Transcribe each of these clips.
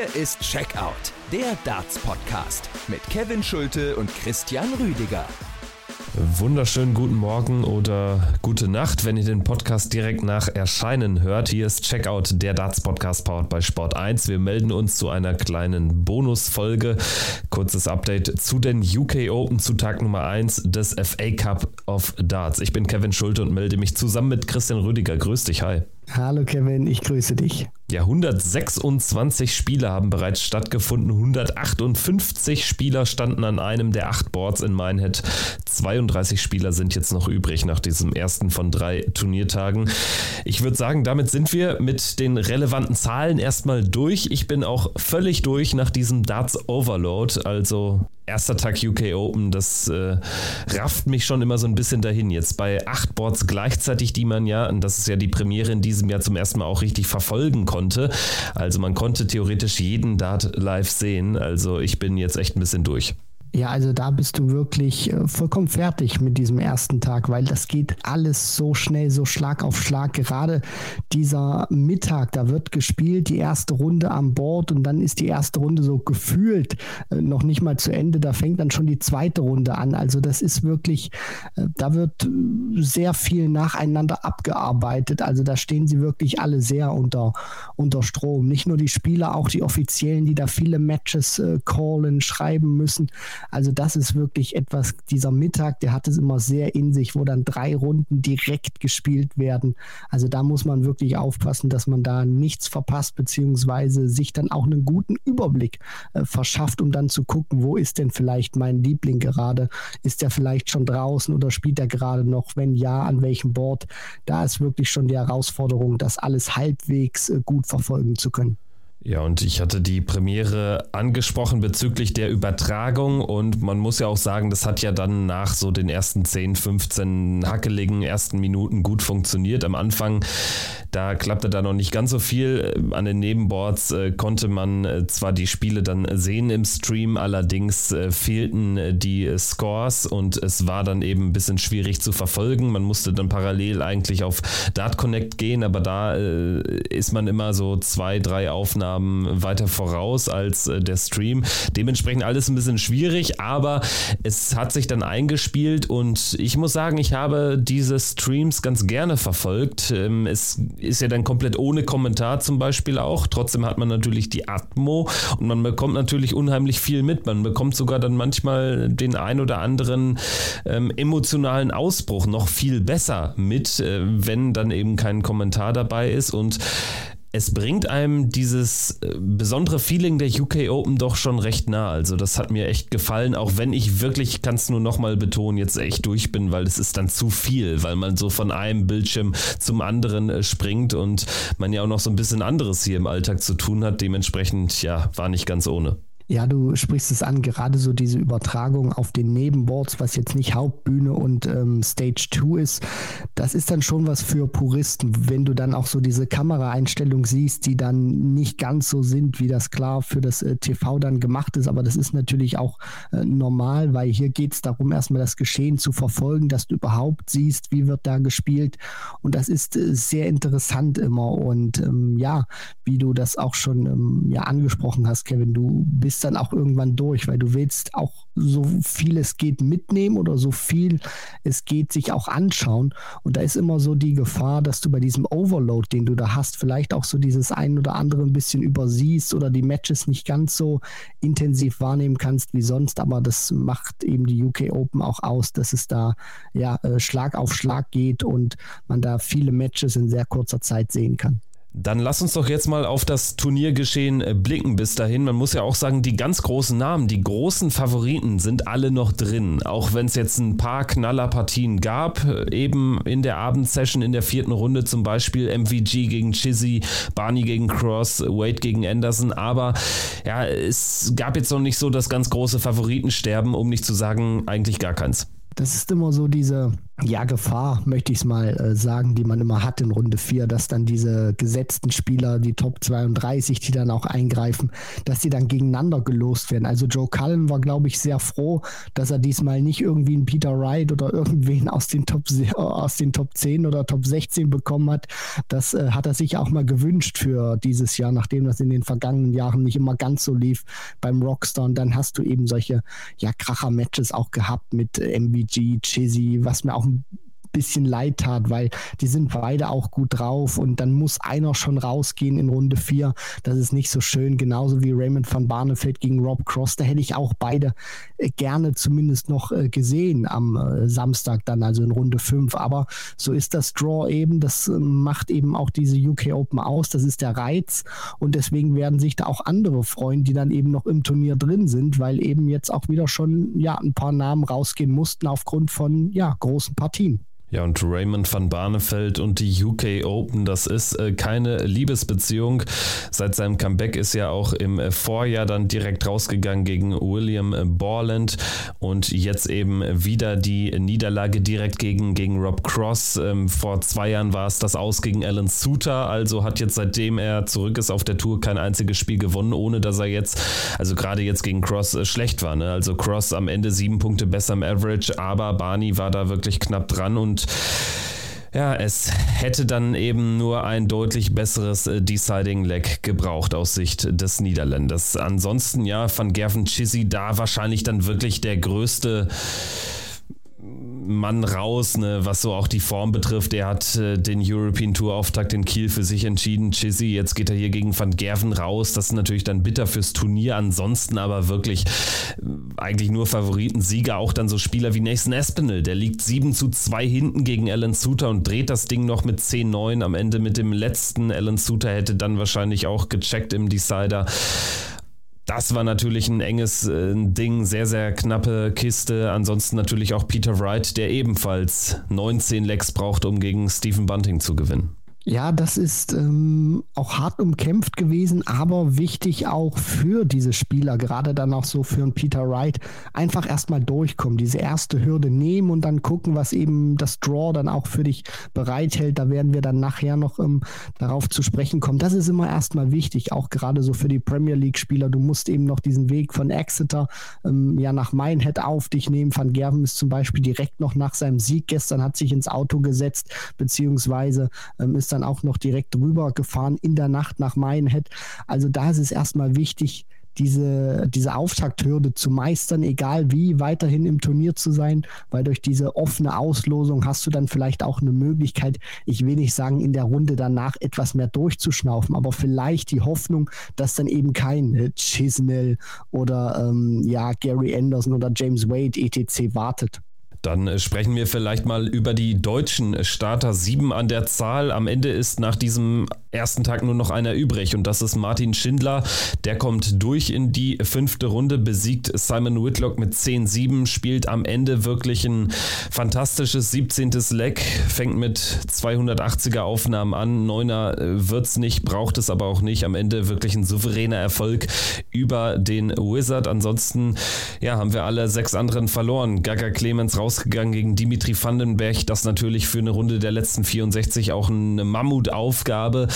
Hier ist Checkout, der Darts-Podcast mit Kevin Schulte und Christian Rüdiger. Wunderschönen guten Morgen oder gute Nacht, wenn ihr den Podcast direkt nach Erscheinen hört. Hier ist Checkout, der Darts Podcast powered bei Sport 1. Wir melden uns zu einer kleinen Bonusfolge. Kurzes Update zu den UK Open zu Tag Nummer 1 des FA Cup of Darts. Ich bin Kevin Schulte und melde mich zusammen mit Christian Rüdiger. Grüß dich, hi. Hallo Kevin, ich grüße dich. Ja, 126 Spiele haben bereits stattgefunden. 158 Spieler standen an einem der acht Boards in Minehead. 32 Spieler sind jetzt noch übrig nach diesem ersten von drei Turniertagen. Ich würde sagen, damit sind wir mit den relevanten Zahlen erstmal durch. Ich bin auch völlig durch nach diesem Darts Overload. Also erster Tag UK Open, das äh, rafft mich schon immer so ein bisschen dahin. Jetzt bei acht Boards gleichzeitig, die man ja, und das ist ja die Premiere in diesem Jahr zum ersten Mal auch richtig verfolgen konnte. Also man konnte theoretisch jeden Dart live sehen. Also ich bin jetzt echt ein bisschen durch. Ja, also da bist du wirklich äh, vollkommen fertig mit diesem ersten Tag, weil das geht alles so schnell, so Schlag auf Schlag. Gerade dieser Mittag, da wird gespielt, die erste Runde am Board und dann ist die erste Runde so gefühlt äh, noch nicht mal zu Ende. Da fängt dann schon die zweite Runde an. Also das ist wirklich, äh, da wird sehr viel nacheinander abgearbeitet. Also da stehen sie wirklich alle sehr unter, unter Strom. Nicht nur die Spieler, auch die Offiziellen, die da viele Matches callen, schreiben müssen. Also das ist wirklich etwas, dieser Mittag, der hat es immer sehr in sich, wo dann drei Runden direkt gespielt werden. Also da muss man wirklich aufpassen, dass man da nichts verpasst, beziehungsweise sich dann auch einen guten Überblick äh, verschafft, um dann zu gucken, wo ist denn vielleicht mein Liebling gerade? Ist der vielleicht schon draußen oder spielt er gerade noch? Wenn ja, an welchem Board? Da ist wirklich schon die Herausforderung, das alles halbwegs äh, gut verfolgen zu können. Ja, und ich hatte die Premiere angesprochen bezüglich der Übertragung und man muss ja auch sagen, das hat ja dann nach so den ersten 10, 15 hackeligen ersten Minuten gut funktioniert. Am Anfang, da klappte da noch nicht ganz so viel. An den Nebenboards äh, konnte man äh, zwar die Spiele dann sehen im Stream, allerdings äh, fehlten äh, die Scores und es war dann eben ein bisschen schwierig zu verfolgen. Man musste dann parallel eigentlich auf Dart Connect gehen, aber da äh, ist man immer so zwei, drei Aufnahmen Aufnahmen weiter voraus als äh, der Stream. Dementsprechend alles ein bisschen schwierig, aber es hat sich dann eingespielt und ich muss sagen, ich habe diese Streams ganz gerne verfolgt. Ähm, es ist ja dann komplett ohne Kommentar zum Beispiel auch. Trotzdem hat man natürlich die Atmo und man bekommt natürlich unheimlich viel mit. Man bekommt sogar dann manchmal den ein oder anderen ähm, emotionalen Ausbruch noch viel besser mit, äh, wenn dann eben kein Kommentar dabei ist und es bringt einem dieses äh, besondere Feeling der UK Open doch schon recht nah. Also das hat mir echt gefallen, auch wenn ich wirklich, kann es nur nochmal betonen, jetzt echt durch bin, weil es ist dann zu viel, weil man so von einem Bildschirm zum anderen äh, springt und man ja auch noch so ein bisschen anderes hier im Alltag zu tun hat. Dementsprechend, ja, war nicht ganz ohne. Ja, du sprichst es an, gerade so diese Übertragung auf den Nebenboards, was jetzt nicht Hauptbühne und ähm, Stage 2 ist, das ist dann schon was für Puristen, wenn du dann auch so diese Kameraeinstellung siehst, die dann nicht ganz so sind, wie das klar für das äh, TV dann gemacht ist, aber das ist natürlich auch äh, normal, weil hier geht es darum, erstmal das Geschehen zu verfolgen, dass du überhaupt siehst, wie wird da gespielt. Und das ist äh, sehr interessant immer. Und ähm, ja, wie du das auch schon ähm, ja angesprochen hast, Kevin, du bist dann auch irgendwann durch, weil du willst auch so viel es geht mitnehmen oder so viel es geht sich auch anschauen. Und da ist immer so die Gefahr, dass du bei diesem Overload, den du da hast, vielleicht auch so dieses ein oder andere ein bisschen übersiehst oder die Matches nicht ganz so intensiv wahrnehmen kannst wie sonst. Aber das macht eben die UK Open auch aus, dass es da ja äh, Schlag auf Schlag geht und man da viele Matches in sehr kurzer Zeit sehen kann. Dann lass uns doch jetzt mal auf das Turniergeschehen äh, blicken bis dahin. Man muss ja auch sagen, die ganz großen Namen, die großen Favoriten sind alle noch drin. Auch wenn es jetzt ein paar Knallerpartien gab, äh, eben in der Abendsession in der vierten Runde zum Beispiel MVG gegen Chizzy, Barney gegen Cross, Wade gegen Anderson. Aber ja, es gab jetzt noch nicht so das ganz große Favoritensterben, um nicht zu sagen, eigentlich gar keins das ist immer so diese, ja, Gefahr, möchte ich es mal äh, sagen, die man immer hat in Runde 4, dass dann diese gesetzten Spieler, die Top 32, die dann auch eingreifen, dass sie dann gegeneinander gelost werden. Also Joe Cullen war, glaube ich, sehr froh, dass er diesmal nicht irgendwie einen Peter Wright oder irgendwen aus den Top, aus den Top 10 oder Top 16 bekommen hat. Das äh, hat er sich auch mal gewünscht für dieses Jahr, nachdem das in den vergangenen Jahren nicht immer ganz so lief beim Rockstar. Und dann hast du eben solche ja, Kracher-Matches auch gehabt mit äh, MVG, Chizzy, was mir auch ein bisschen leid tat, weil die sind beide auch gut drauf und dann muss einer schon rausgehen in Runde 4. Das ist nicht so schön, genauso wie Raymond van Barneveld gegen Rob Cross. Da hätte ich auch beide äh, gerne zumindest noch äh, gesehen am äh, Samstag dann, also in Runde 5. Aber so ist das Draw eben, das macht eben auch diese UK Open aus, das ist der Reiz und deswegen werden sich da auch andere freuen, die dann eben noch im Turnier drin sind, weil eben jetzt auch wieder schon ja ein paar Namen rausgehen mussten aufgrund von ja großen Partien. Ja, und Raymond van Barneveld und die UK Open, das ist äh, keine Liebesbeziehung. Seit seinem Comeback ist er auch im äh, Vorjahr dann direkt rausgegangen gegen William äh, Borland und jetzt eben wieder die Niederlage direkt gegen, gegen Rob Cross. Ähm, vor zwei Jahren war es das Aus gegen Alan Suter, also hat jetzt seitdem er zurück ist auf der Tour kein einziges Spiel gewonnen, ohne dass er jetzt, also gerade jetzt gegen Cross äh, schlecht war. Ne? Also Cross am Ende sieben Punkte besser im Average, aber Barney war da wirklich knapp dran und ja, es hätte dann eben nur ein deutlich besseres äh, Deciding Leg gebraucht aus Sicht des Niederländers. Ansonsten ja, von Gervin Chizzy da wahrscheinlich dann wirklich der größte Mann raus, ne, was so auch die Form betrifft. Er hat äh, den European Tour Auftakt in Kiel für sich entschieden. Chizzy, jetzt geht er hier gegen Van Gerven raus. Das ist natürlich dann bitter fürs Turnier. Ansonsten aber wirklich äh, eigentlich nur Favoritensieger. Auch dann so Spieler wie Nathan Espinel. Der liegt 7 zu 2 hinten gegen Alan Suter und dreht das Ding noch mit 10-9 am Ende mit dem letzten. Alan Suter hätte dann wahrscheinlich auch gecheckt im Decider. Das war natürlich ein enges äh, Ding, sehr, sehr knappe Kiste. Ansonsten natürlich auch Peter Wright, der ebenfalls 19 Lecks braucht, um gegen Stephen Bunting zu gewinnen. Ja, das ist ähm, auch hart umkämpft gewesen, aber wichtig auch für diese Spieler, gerade dann auch so für einen Peter Wright, einfach erstmal durchkommen, diese erste Hürde nehmen und dann gucken, was eben das Draw dann auch für dich bereithält. Da werden wir dann nachher noch ähm, darauf zu sprechen kommen. Das ist immer erstmal wichtig, auch gerade so für die Premier League-Spieler. Du musst eben noch diesen Weg von Exeter ähm, ja nach Minehead auf dich nehmen. Van Gerven ist zum Beispiel direkt noch nach seinem Sieg gestern, hat sich ins Auto gesetzt, beziehungsweise ähm, ist dann auch noch direkt rüber gefahren in der Nacht nach Minehead. Also da ist es erstmal wichtig, diese, diese Auftakthürde zu meistern, egal wie, weiterhin im Turnier zu sein, weil durch diese offene Auslosung hast du dann vielleicht auch eine Möglichkeit, ich will nicht sagen, in der Runde danach etwas mehr durchzuschnaufen, aber vielleicht die Hoffnung, dass dann eben kein äh, Chisnell oder ähm, ja, Gary Anderson oder James Wade etc. wartet. Dann sprechen wir vielleicht mal über die deutschen Starter. Sieben an der Zahl. Am Ende ist nach diesem ersten Tag nur noch einer übrig und das ist Martin Schindler. Der kommt durch in die fünfte Runde, besiegt Simon Whitlock mit 10-7, spielt am Ende wirklich ein fantastisches 17. Leck, fängt mit 280er Aufnahmen an. Neuner äh, wird es nicht, braucht es aber auch nicht. Am Ende wirklich ein souveräner Erfolg über den Wizard. Ansonsten ja, haben wir alle sechs anderen verloren. Gaga Clemens raus rausgegangen gegen Dimitri Vandenberg. Das natürlich für eine Runde der letzten 64 auch eine Mammutaufgabe.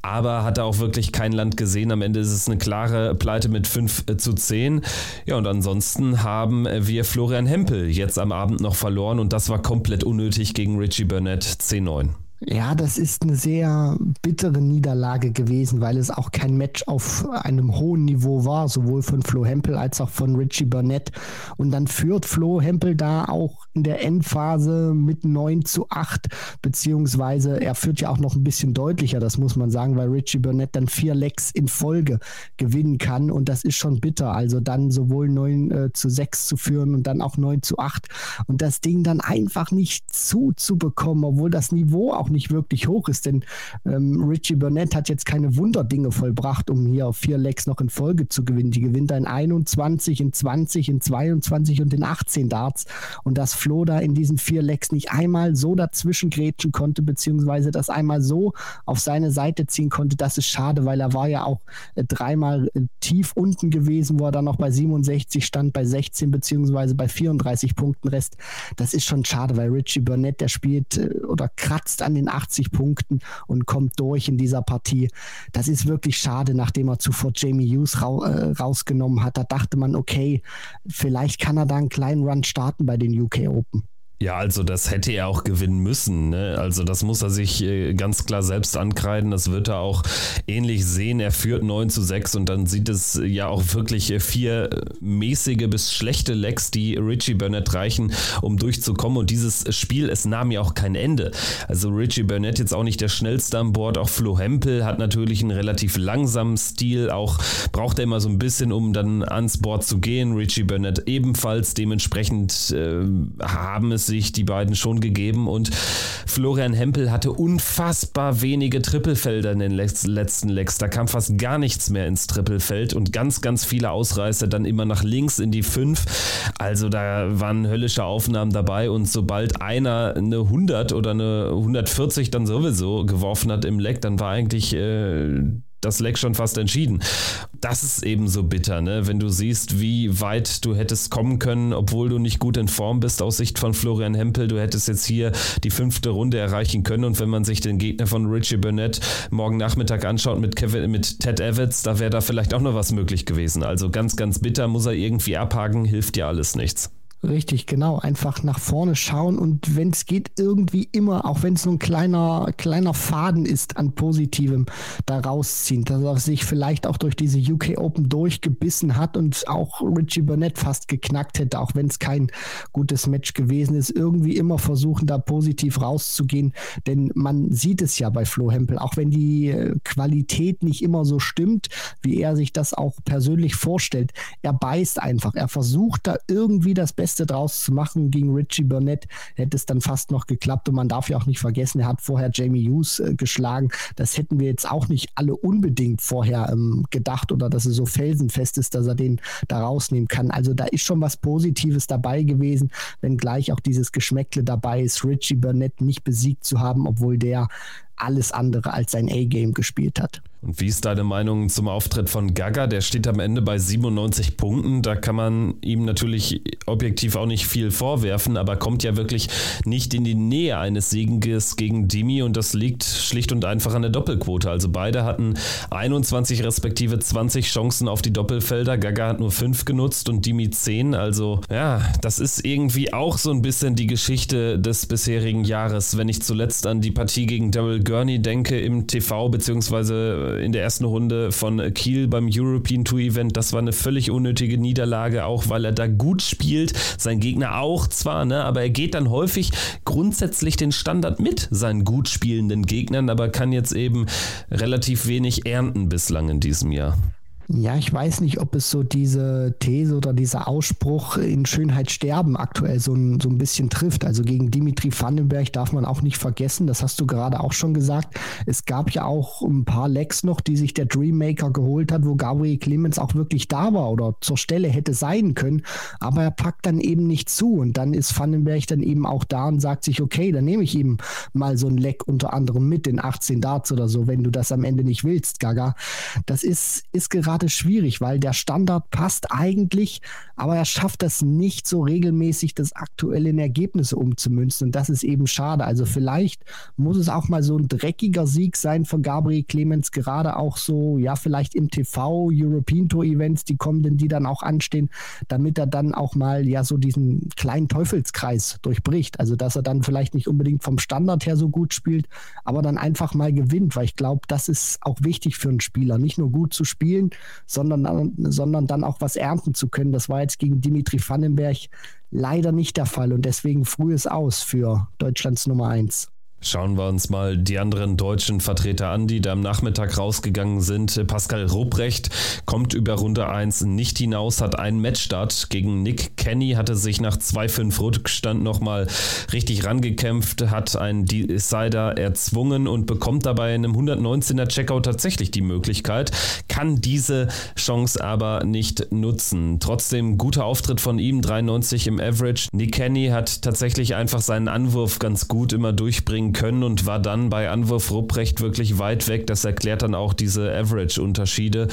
Aber hat er auch wirklich kein Land gesehen. Am Ende ist es eine klare Pleite mit 5 äh, zu 10. Ja, und ansonsten haben wir Florian Hempel jetzt am Abend noch verloren und das war komplett unnötig gegen Richie Burnett 10-9. Ja, das ist eine sehr bittere Niederlage gewesen, weil es auch kein Match auf einem hohen Niveau war, sowohl von Flo Hempel als auch von Richie Burnett. Und dann führt Flo Hempel da auch in der Endphase mit 9 zu 8, beziehungsweise er führt ja auch noch ein bisschen deutlicher, das muss man sagen, weil Richie Burnett dann vier Lecks in Folge gewinnen kann. Und das ist schon bitter. Also dann sowohl 9 äh, zu 6 zu führen und dann auch 9 zu 8 und das Ding dann einfach nicht zuzubekommen, obwohl das Niveau auch auch nicht wirklich hoch ist, denn ähm, Richie Burnett hat jetzt keine Wunderdinge vollbracht, um hier vier Lecks noch in Folge zu gewinnen. Die gewinnt in 21, in 20, in 22 und in 18 Darts und dass Flo da in diesen vier Lecks nicht einmal so dazwischen grätschen konnte, beziehungsweise das einmal so auf seine Seite ziehen konnte, das ist schade, weil er war ja auch äh, dreimal äh, tief unten gewesen, wo er dann noch bei 67 stand, bei 16 beziehungsweise bei 34 Punkten Rest. Das ist schon schade, weil Richie Burnett, der spielt äh, oder kratzt an den 80 Punkten und kommt durch in dieser Partie. Das ist wirklich schade, nachdem er zuvor Jamie Hughes ra äh, rausgenommen hat. Da dachte man, okay, vielleicht kann er da einen kleinen Run starten bei den UK Open. Ja, also das hätte er auch gewinnen müssen. Ne? Also das muss er sich äh, ganz klar selbst ankreiden. Das wird er auch ähnlich sehen. Er führt 9 zu 6 und dann sieht es ja auch wirklich äh, vier mäßige bis schlechte Lecks, die Richie Burnett reichen, um durchzukommen. Und dieses Spiel, es nahm ja auch kein Ende. Also Richie Burnett jetzt auch nicht der schnellste an Bord. Auch Flo Hempel hat natürlich einen relativ langsamen Stil. Auch braucht er immer so ein bisschen, um dann ans Board zu gehen. Richie Burnett ebenfalls. Dementsprechend äh, haben es sich die beiden schon gegeben und Florian Hempel hatte unfassbar wenige Trippelfelder in den letzten Lecks. Da kam fast gar nichts mehr ins Trippelfeld und ganz, ganz viele Ausreißer dann immer nach links in die 5. Also da waren höllische Aufnahmen dabei und sobald einer eine 100 oder eine 140 dann sowieso geworfen hat im Leck, dann war eigentlich äh, das Leck schon fast entschieden. Das ist eben so bitter, ne? wenn du siehst, wie weit du hättest kommen können, obwohl du nicht gut in Form bist aus Sicht von Florian Hempel. Du hättest jetzt hier die fünfte Runde erreichen können und wenn man sich den Gegner von Richie Burnett morgen Nachmittag anschaut mit, Kevin, mit Ted Evans, da wäre da vielleicht auch noch was möglich gewesen. Also ganz, ganz bitter, muss er irgendwie abhaken, hilft dir alles nichts. Richtig, genau. Einfach nach vorne schauen und wenn es geht, irgendwie immer, auch wenn es so ein kleiner, kleiner Faden ist an Positivem, da rausziehen. Dass er sich vielleicht auch durch diese UK Open durchgebissen hat und auch Richie Burnett fast geknackt hätte, auch wenn es kein gutes Match gewesen ist. Irgendwie immer versuchen, da positiv rauszugehen, denn man sieht es ja bei Flo Hempel, auch wenn die äh, Qualität nicht immer so stimmt, wie er sich das auch persönlich vorstellt. Er beißt einfach, er versucht da irgendwie das Beste Beste draus zu machen gegen Richie Burnett, hätte es dann fast noch geklappt. Und man darf ja auch nicht vergessen, er hat vorher Jamie Hughes äh, geschlagen. Das hätten wir jetzt auch nicht alle unbedingt vorher ähm, gedacht oder dass er so felsenfest ist, dass er den da rausnehmen kann. Also da ist schon was Positives dabei gewesen, wenngleich auch dieses Geschmäckle dabei ist, Richie Burnett nicht besiegt zu haben, obwohl der alles andere als sein A-Game gespielt hat. Und wie ist deine Meinung zum Auftritt von Gaga? Der steht am Ende bei 97 Punkten. Da kann man ihm natürlich objektiv auch nicht viel vorwerfen, aber kommt ja wirklich nicht in die Nähe eines Sieges gegen Dimi und das liegt schlicht und einfach an der Doppelquote. Also beide hatten 21 respektive 20 Chancen auf die Doppelfelder. Gaga hat nur 5 genutzt und Dimi 10. Also ja, das ist irgendwie auch so ein bisschen die Geschichte des bisherigen Jahres. Wenn ich zuletzt an die Partie gegen Daryl Gurney denke im TV beziehungsweise in der ersten Runde von Kiel beim European Tour Event. Das war eine völlig unnötige Niederlage, auch weil er da gut spielt. Sein Gegner auch zwar, ne, aber er geht dann häufig grundsätzlich den Standard mit seinen gut spielenden Gegnern, aber kann jetzt eben relativ wenig ernten bislang in diesem Jahr. Ja, ich weiß nicht, ob es so diese These oder dieser Ausspruch in Schönheit sterben aktuell so ein, so ein bisschen trifft. Also gegen Dimitri Vandenberg darf man auch nicht vergessen, das hast du gerade auch schon gesagt. Es gab ja auch ein paar Lecks noch, die sich der Dreammaker geholt hat, wo Gabriel Clemens auch wirklich da war oder zur Stelle hätte sein können, aber er packt dann eben nicht zu und dann ist Vandenberg dann eben auch da und sagt sich, okay, dann nehme ich ihm mal so ein Leck unter anderem mit in 18 Darts oder so, wenn du das am Ende nicht willst, Gaga. Das ist, ist gerade gerade schwierig, weil der Standard passt eigentlich, aber er schafft das nicht so regelmäßig, das aktuelle in Ergebnisse umzumünzen. Und das ist eben schade. Also vielleicht muss es auch mal so ein dreckiger Sieg sein von Gabriel Clemens, gerade auch so, ja, vielleicht im TV, European Tour Events, die kommenden, die dann auch anstehen, damit er dann auch mal ja so diesen kleinen Teufelskreis durchbricht. Also dass er dann vielleicht nicht unbedingt vom Standard her so gut spielt, aber dann einfach mal gewinnt, weil ich glaube, das ist auch wichtig für einen Spieler, nicht nur gut zu spielen, sondern, sondern dann auch was ernten zu können. Das war jetzt gegen Dimitri Vandenberg leider nicht der Fall und deswegen frühes Aus für Deutschlands Nummer 1. Schauen wir uns mal die anderen deutschen Vertreter an, die da am Nachmittag rausgegangen sind. Pascal Rupprecht kommt über Runde 1 nicht hinaus, hat einen Matchstart gegen Nick Kenny, hatte sich nach 2-5 Rückstand nochmal richtig rangekämpft, hat einen Decider erzwungen und bekommt dabei in einem 119er Checkout tatsächlich die Möglichkeit, kann diese Chance aber nicht nutzen. Trotzdem guter Auftritt von ihm, 93 im Average. Nick Kenny hat tatsächlich einfach seinen Anwurf ganz gut immer durchbringen bringen können und war dann bei Anwurf Rupprecht wirklich weit weg. Das erklärt dann auch diese Average-Unterschiede.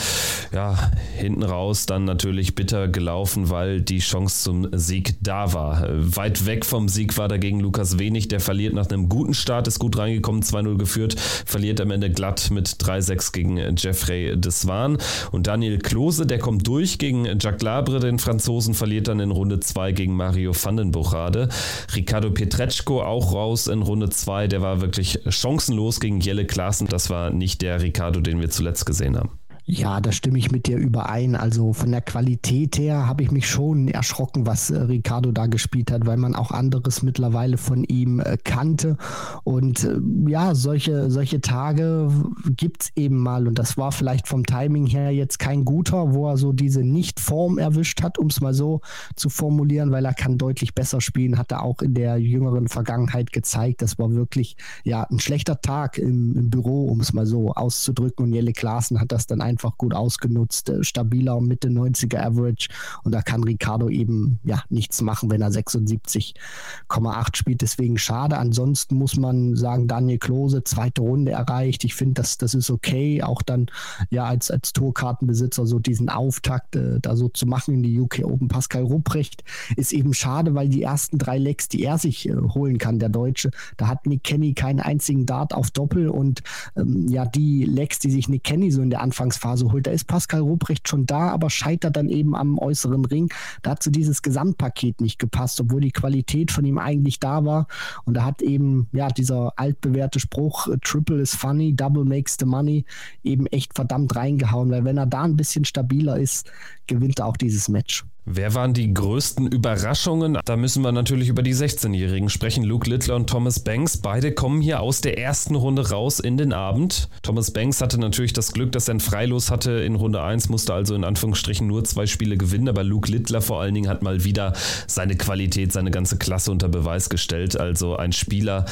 Ja, hinten raus dann natürlich bitter gelaufen, weil die Chance zum Sieg da war. Weit weg vom Sieg war dagegen Lukas Wenig, der verliert nach einem guten Start, ist gut reingekommen, 2-0 geführt, verliert am Ende glatt mit 3-6 gegen Jeffrey Deswan. Und Daniel Klose, der kommt durch gegen Jacques Labre, den Franzosen, verliert dann in Runde 2 gegen Mario van den Buchade. Ricardo Petretschko auch raus in Runde 2 der war wirklich chancenlos gegen Jelle Klaassen. Das war nicht der Ricardo, den wir zuletzt gesehen haben. Ja, da stimme ich mit dir überein. Also von der Qualität her habe ich mich schon erschrocken, was äh, Ricardo da gespielt hat, weil man auch anderes mittlerweile von ihm äh, kannte. Und äh, ja, solche, solche Tage gibt es eben mal. Und das war vielleicht vom Timing her jetzt kein guter, wo er so diese Nicht-Form erwischt hat, um es mal so zu formulieren, weil er kann deutlich besser spielen, hat er auch in der jüngeren Vergangenheit gezeigt. Das war wirklich ja ein schlechter Tag im, im Büro, um es mal so auszudrücken. Und Jelle Klaassen hat das dann einfach einfach gut ausgenutzt, äh, stabiler Mitte 90er Average und da kann Ricardo eben ja nichts machen, wenn er 76,8 spielt. Deswegen schade. Ansonsten muss man sagen, Daniel Klose, zweite Runde erreicht. Ich finde, das, das ist okay, auch dann ja als, als Tourkartenbesitzer so diesen Auftakt äh, da so zu machen in die UK Open. Pascal Rupprecht ist eben schade, weil die ersten drei Lecks, die er sich äh, holen kann, der Deutsche, da hat Nick Kenny keinen einzigen Dart auf Doppel und ähm, ja, die Lecks, die sich Nick Kenny so in der Anfangsphase Phase holt. Da ist Pascal Ruprecht schon da, aber scheitert dann eben am äußeren Ring. Da hat so dieses Gesamtpaket nicht gepasst, obwohl die Qualität von ihm eigentlich da war. Und da hat eben, ja, dieser altbewährte Spruch, Triple is funny, Double makes the money, eben echt verdammt reingehauen, weil wenn er da ein bisschen stabiler ist, gewinnt er auch dieses Match. Wer waren die größten Überraschungen? Da müssen wir natürlich über die 16-Jährigen sprechen. Luke Littler und Thomas Banks. Beide kommen hier aus der ersten Runde raus in den Abend. Thomas Banks hatte natürlich das Glück, dass er ein Freilos hatte in Runde 1, musste also in Anführungsstrichen nur zwei Spiele gewinnen. Aber Luke Littler vor allen Dingen hat mal wieder seine Qualität, seine ganze Klasse unter Beweis gestellt. Also ein Spieler,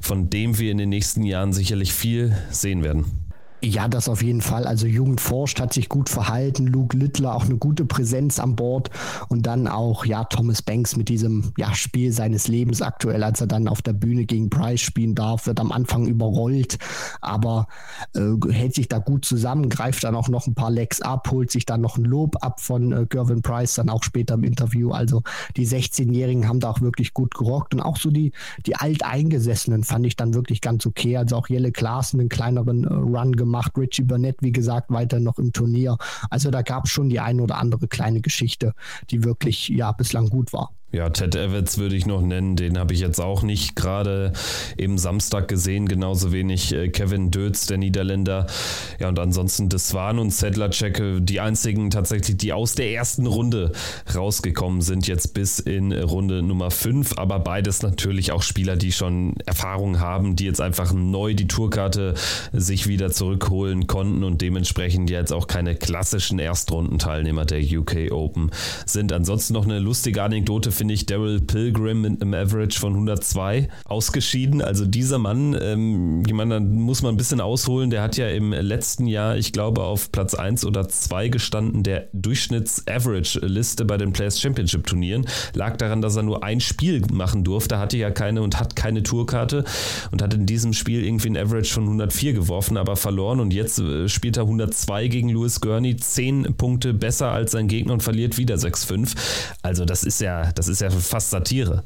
von dem wir in den nächsten Jahren sicherlich viel sehen werden. Ja, das auf jeden Fall. Also Jugend forscht, hat sich gut verhalten. Luke Littler auch eine gute Präsenz an Bord und dann auch ja Thomas Banks mit diesem ja, Spiel seines Lebens aktuell, als er dann auf der Bühne gegen Price spielen darf, wird am Anfang überrollt, aber äh, hält sich da gut zusammen, greift dann auch noch ein paar Lecks ab, holt sich dann noch ein Lob ab von äh, Gervin Price, dann auch später im Interview. Also die 16-Jährigen haben da auch wirklich gut gerockt und auch so die die alteingesessenen fand ich dann wirklich ganz okay. Also auch Jelle Klaassen einen kleineren äh, Run gemacht gemacht. Richie Burnett, wie gesagt, weiter noch im Turnier. Also da gab es schon die eine oder andere kleine Geschichte, die wirklich ja bislang gut war. Ja, Ted Evans würde ich noch nennen. Den habe ich jetzt auch nicht gerade im Samstag gesehen. Genauso wenig äh, Kevin Dötz, der Niederländer. Ja, und ansonsten Deswan und Sedlacek, die einzigen tatsächlich, die aus der ersten Runde rausgekommen sind, jetzt bis in Runde Nummer 5. Aber beides natürlich auch Spieler, die schon Erfahrung haben, die jetzt einfach neu die Tourkarte sich wieder zurückholen konnten und dementsprechend jetzt auch keine klassischen Erstrundenteilnehmer der UK Open sind. Ansonsten noch eine lustige Anekdote finde ich Daryl Pilgrim mit einem Average von 102 ausgeschieden. Also dieser Mann, ähm, da muss man ein bisschen ausholen. Der hat ja im letzten Jahr, ich glaube, auf Platz 1 oder 2 gestanden der Durchschnitts-Average-Liste bei den Players Championship Turnieren. Lag daran, dass er nur ein Spiel machen durfte, hatte ja keine und hat keine Tourkarte und hat in diesem Spiel irgendwie ein Average von 104 geworfen, aber verloren. Und jetzt äh, spielt er 102 gegen Louis Gurney, 10 Punkte besser als sein Gegner und verliert wieder 6-5. Also das ist ja, das das ist ja fast Satire.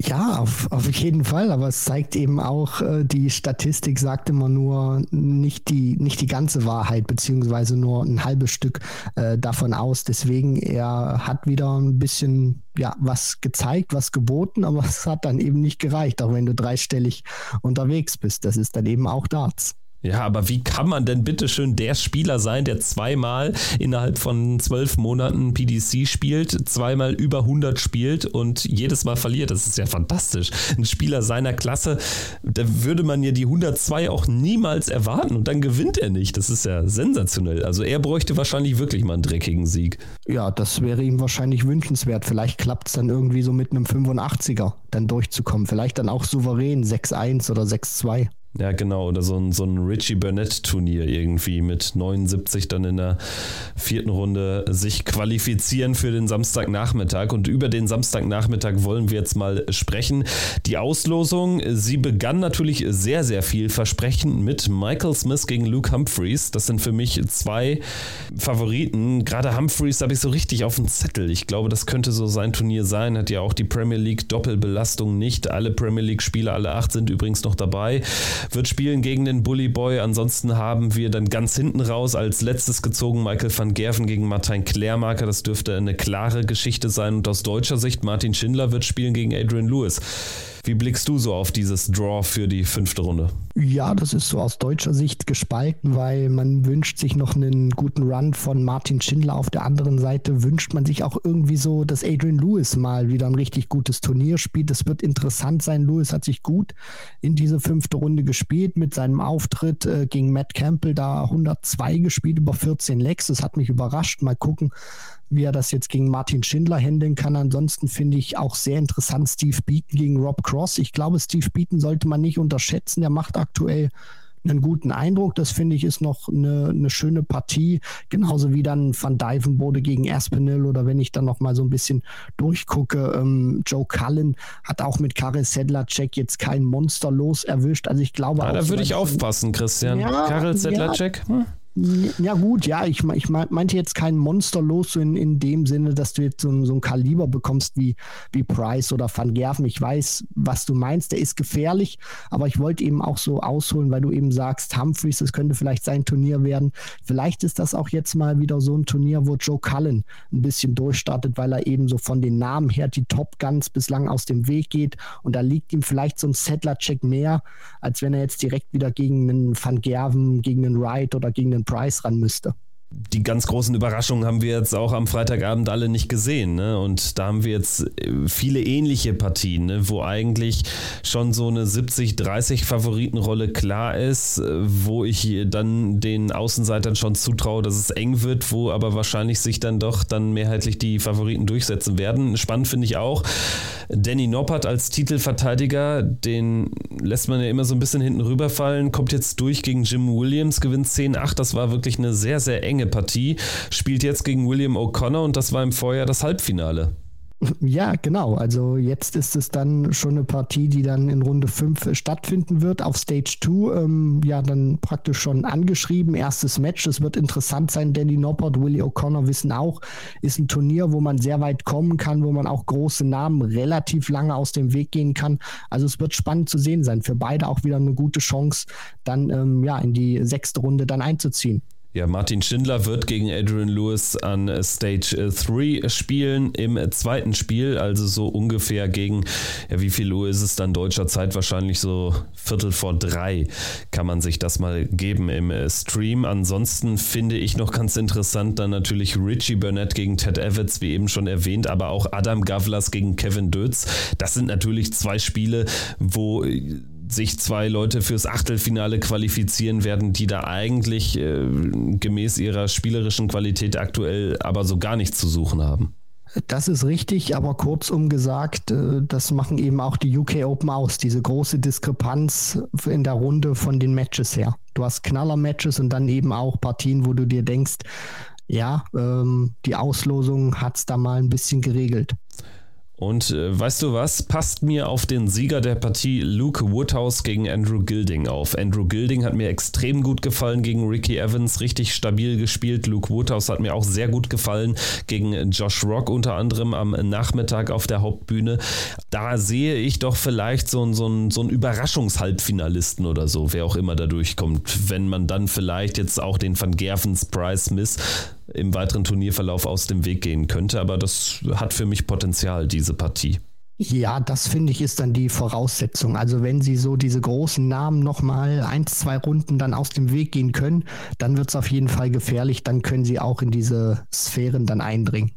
Ja, auf, auf jeden Fall, aber es zeigt eben auch, äh, die Statistik sagt immer nur nicht die, nicht die ganze Wahrheit, beziehungsweise nur ein halbes Stück äh, davon aus. Deswegen, er hat wieder ein bisschen ja, was gezeigt, was geboten, aber es hat dann eben nicht gereicht, auch wenn du dreistellig unterwegs bist. Das ist dann eben auch Darts. Ja, aber wie kann man denn bitte schön der Spieler sein, der zweimal innerhalb von zwölf Monaten PDC spielt, zweimal über 100 spielt und jedes Mal verliert? Das ist ja fantastisch. Ein Spieler seiner Klasse, da würde man ja die 102 auch niemals erwarten und dann gewinnt er nicht. Das ist ja sensationell. Also er bräuchte wahrscheinlich wirklich mal einen dreckigen Sieg. Ja, das wäre ihm wahrscheinlich wünschenswert. Vielleicht klappt es dann irgendwie so mit einem 85er dann durchzukommen. Vielleicht dann auch souverän 6-1 oder 6-2. Ja, genau. Oder so ein, so ein Richie Burnett-Turnier irgendwie mit 79 dann in der vierten Runde sich qualifizieren für den Samstagnachmittag. Und über den Samstagnachmittag wollen wir jetzt mal sprechen. Die Auslosung, sie begann natürlich sehr, sehr vielversprechend mit Michael Smith gegen Luke Humphreys. Das sind für mich zwei Favoriten. Gerade Humphreys habe ich so richtig auf dem Zettel. Ich glaube, das könnte so sein Turnier sein. Hat ja auch die Premier League Doppelbelastung nicht. Alle Premier League-Spieler, alle acht sind übrigens noch dabei wird spielen gegen den Bully Boy. Ansonsten haben wir dann ganz hinten raus als letztes gezogen Michael van Gerven gegen Martin Klärmarker. Das dürfte eine klare Geschichte sein. Und aus deutscher Sicht Martin Schindler wird spielen gegen Adrian Lewis. Wie blickst du so auf dieses Draw für die fünfte Runde? Ja, das ist so aus deutscher Sicht gespalten, weil man wünscht sich noch einen guten Run von Martin Schindler. Auf der anderen Seite wünscht man sich auch irgendwie so, dass Adrian Lewis mal wieder ein richtig gutes Turnier spielt. Das wird interessant sein. Lewis hat sich gut in diese fünfte Runde gespielt mit seinem Auftritt äh, gegen Matt Campbell, da 102 gespielt über 14 Lecks. Das hat mich überrascht. Mal gucken, wie er das jetzt gegen Martin Schindler handeln kann. Ansonsten finde ich auch sehr interessant Steve Beaton gegen Rob Cross. Ich glaube, Steve Beaton sollte man nicht unterschätzen. Der macht aktuell einen guten Eindruck. Das finde ich ist noch eine, eine, schöne Partie. Genauso wie dann Van Dijvenbode gegen Aspinall oder wenn ich dann noch mal so ein bisschen durchgucke, ähm, Joe Cullen hat auch mit Karel Sedlacek jetzt kein Monster los erwischt. Also ich glaube ja. Da würde ich aufpassen, Christian. Ja, Karel Sedlacek? Ja. Hm? Ja, gut, ja, ich, ich meinte jetzt kein Monster los, so in, in dem Sinne, dass du jetzt so, so ein Kaliber bekommst wie, wie Price oder Van Gerven. Ich weiß, was du meinst, der ist gefährlich, aber ich wollte eben auch so ausholen, weil du eben sagst, Humphreys, das könnte vielleicht sein Turnier werden. Vielleicht ist das auch jetzt mal wieder so ein Turnier, wo Joe Cullen ein bisschen durchstartet, weil er eben so von den Namen her die Top Guns bislang aus dem Weg geht und da liegt ihm vielleicht so ein Settler-Check mehr, als wenn er jetzt direkt wieder gegen einen Van Gerven, gegen einen Wright oder gegen einen Price ran müsste die ganz großen Überraschungen haben wir jetzt auch am Freitagabend alle nicht gesehen. Ne? Und da haben wir jetzt äh, viele ähnliche Partien, ne? wo eigentlich schon so eine 70-30 Favoritenrolle klar ist, äh, wo ich dann den Außenseitern schon zutraue, dass es eng wird, wo aber wahrscheinlich sich dann doch dann mehrheitlich die Favoriten durchsetzen werden. Spannend finde ich auch, Danny Noppert als Titelverteidiger, den lässt man ja immer so ein bisschen hinten rüberfallen, kommt jetzt durch gegen Jim Williams, gewinnt 10-8. Das war wirklich eine sehr, sehr enge Partie. Spielt jetzt gegen William O'Connor und das war im Vorjahr das Halbfinale. Ja, genau. Also jetzt ist es dann schon eine Partie, die dann in Runde 5 stattfinden wird, auf Stage 2. Ähm, ja, dann praktisch schon angeschrieben. Erstes Match. Es wird interessant sein. Danny Noppert, Willie O'Connor wissen auch, ist ein Turnier, wo man sehr weit kommen kann, wo man auch große Namen relativ lange aus dem Weg gehen kann. Also es wird spannend zu sehen sein. Für beide auch wieder eine gute Chance, dann ähm, ja, in die sechste Runde dann einzuziehen. Ja, Martin Schindler wird gegen Adrian Lewis an Stage 3 spielen im zweiten Spiel, also so ungefähr gegen, ja, wie viel Uhr ist es dann deutscher Zeit? Wahrscheinlich so Viertel vor drei kann man sich das mal geben im Stream. Ansonsten finde ich noch ganz interessant dann natürlich Richie Burnett gegen Ted Evans, wie eben schon erwähnt, aber auch Adam Gavlas gegen Kevin Dötz. Das sind natürlich zwei Spiele, wo sich zwei Leute fürs Achtelfinale qualifizieren werden, die da eigentlich äh, gemäß ihrer spielerischen Qualität aktuell aber so gar nichts zu suchen haben. Das ist richtig, aber kurzum gesagt, äh, das machen eben auch die UK Open aus, diese große Diskrepanz in der Runde von den Matches her. Du hast Knaller-Matches und dann eben auch Partien, wo du dir denkst, ja, ähm, die Auslosung hat es da mal ein bisschen geregelt. Und äh, weißt du was? Passt mir auf den Sieger der Partie Luke Woodhouse gegen Andrew Gilding auf. Andrew Gilding hat mir extrem gut gefallen gegen Ricky Evans, richtig stabil gespielt. Luke Woodhouse hat mir auch sehr gut gefallen gegen Josh Rock unter anderem am Nachmittag auf der Hauptbühne. Da sehe ich doch vielleicht so, so, so einen Überraschungshalbfinalisten oder so, wer auch immer da durchkommt, wenn man dann vielleicht jetzt auch den Van Gervens Price Miss im weiteren Turnierverlauf aus dem Weg gehen könnte. Aber das hat für mich Potenzial, diese Partie. Ja, das finde ich ist dann die Voraussetzung. Also wenn sie so diese großen Namen nochmal ein, zwei Runden dann aus dem Weg gehen können, dann wird es auf jeden Fall gefährlich. Dann können sie auch in diese Sphären dann eindringen.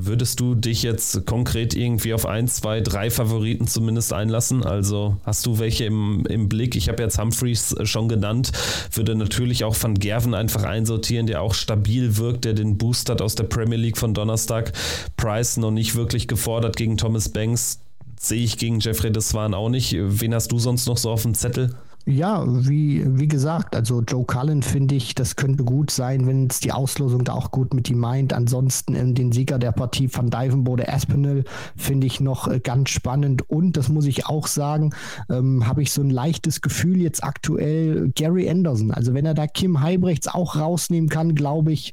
Würdest du dich jetzt konkret irgendwie auf ein, zwei, drei Favoriten zumindest einlassen? Also hast du welche im, im Blick? Ich habe jetzt Humphreys schon genannt, würde natürlich auch Van Gerven einfach einsortieren, der auch stabil wirkt, der den Boost hat aus der Premier League von Donnerstag. Price noch nicht wirklich gefordert gegen Thomas Banks. Sehe ich gegen Jeffrey Deswan auch nicht. Wen hast du sonst noch so auf dem Zettel? Ja, wie, wie gesagt, also Joe Cullen finde ich, das könnte gut sein, wenn es die Auslosung da auch gut mit ihm meint. Ansonsten ähm, den Sieger der Partie von Divenbode Aspinall finde ich noch äh, ganz spannend. Und das muss ich auch sagen, ähm, habe ich so ein leichtes Gefühl jetzt aktuell Gary Anderson. Also wenn er da Kim Heibrechts auch rausnehmen kann, glaube ich,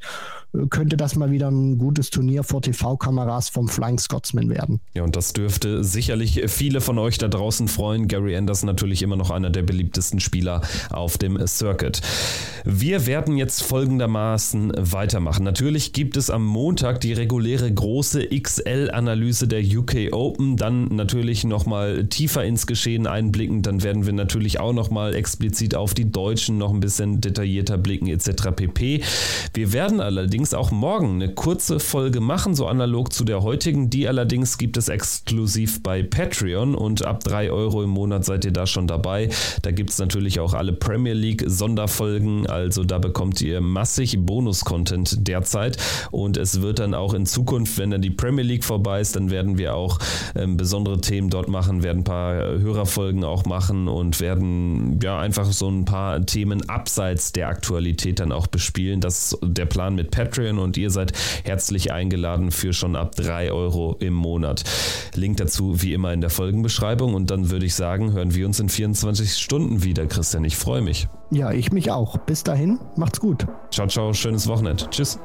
könnte das mal wieder ein gutes Turnier vor TV-Kameras vom Flying Scotsman werden. Ja, und das dürfte sicherlich viele von euch da draußen freuen. Gary Anderson natürlich immer noch einer der beliebtesten Spieler auf dem Circuit. Wir werden jetzt folgendermaßen weitermachen. Natürlich gibt es am Montag die reguläre große XL-Analyse der UK Open, dann natürlich nochmal tiefer ins Geschehen einblicken, dann werden wir natürlich auch nochmal explizit auf die Deutschen noch ein bisschen detaillierter blicken etc. pp. Wir werden allerdings auch morgen eine kurze Folge machen, so analog zu der heutigen. Die allerdings gibt es exklusiv bei Patreon und ab 3 Euro im Monat seid ihr da schon dabei. Da gibt es natürlich auch alle Premier League Sonderfolgen also da bekommt ihr massig Bonus-Content derzeit und es wird dann auch in Zukunft, wenn dann die Premier League vorbei ist, dann werden wir auch ähm, besondere Themen dort machen, werden ein paar Hörerfolgen auch machen und werden ja einfach so ein paar Themen abseits der Aktualität dann auch bespielen. Das ist der Plan mit Patreon und ihr seid herzlich eingeladen für schon ab 3 Euro im Monat. Link dazu wie immer in der Folgenbeschreibung und dann würde ich sagen, hören wir uns in 24 Stunden wieder, Christian. Ich freue mich. Ja, ich mich auch. Bis dahin, macht's gut. Ciao, ciao, schönes Wochenende. Tschüss.